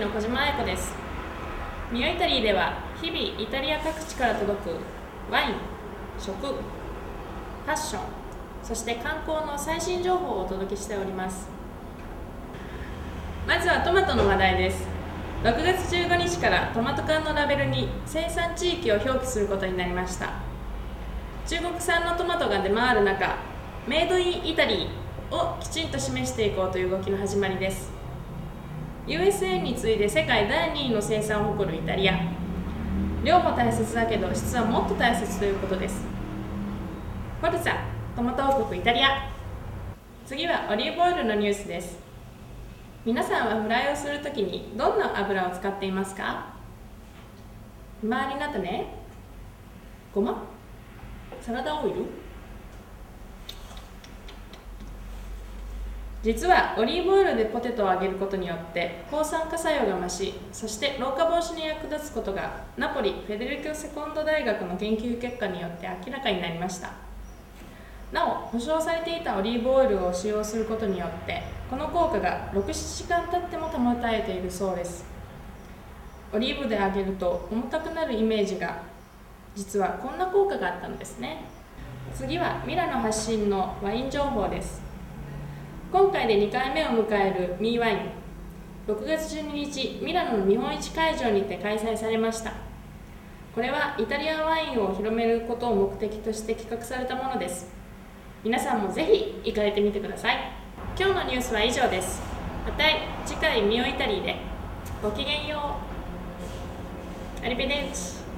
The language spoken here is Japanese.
の小島彩子です。ミオイタリーでは日々イタリア各地から届くワイン食ファッションそして観光の最新情報をお届けしております。まずはトマトの話題です。6月15日からトマト缶のラベルに生産地域を表記することになりました。中国産のトマトが出回る中メイドインイタリーをきちんと示していこうという動きの始まりです。USA に次いで世界第2位の生産を誇るイタリア。量も大切だけど質はもっと大切ということです。フォルツァトマト王国イタリア。次はオリーブオイルのニュースです。皆さんはフライをするときにどんな油を使っていますか？周りなったね。ごま？サラダオイル？実はオリーブオイルでポテトを揚げることによって抗酸化作用が増しそして老化防止に役立つことがナポリフェデリコ・セコンド大学の研究結果によって明らかになりました。なお保証されていたオリーブオイルを使用することによってこの効果が67時間経っても保たれているそうです。オリーブで揚げると重たくなるイメージが実はこんな効果があったのですね。次はミラノ発信のワイン情報です。今回で2回目を迎えるミーワイン。6月12日ミラノの日本一会場にて開催されました。これはイタリアワインを広めることを目的として企画されたものです。皆さんもぜひ行かれてみてください。今日のニュースは以上です。また次回ミオイタリーで。ごきげんよう。アリベデンチ。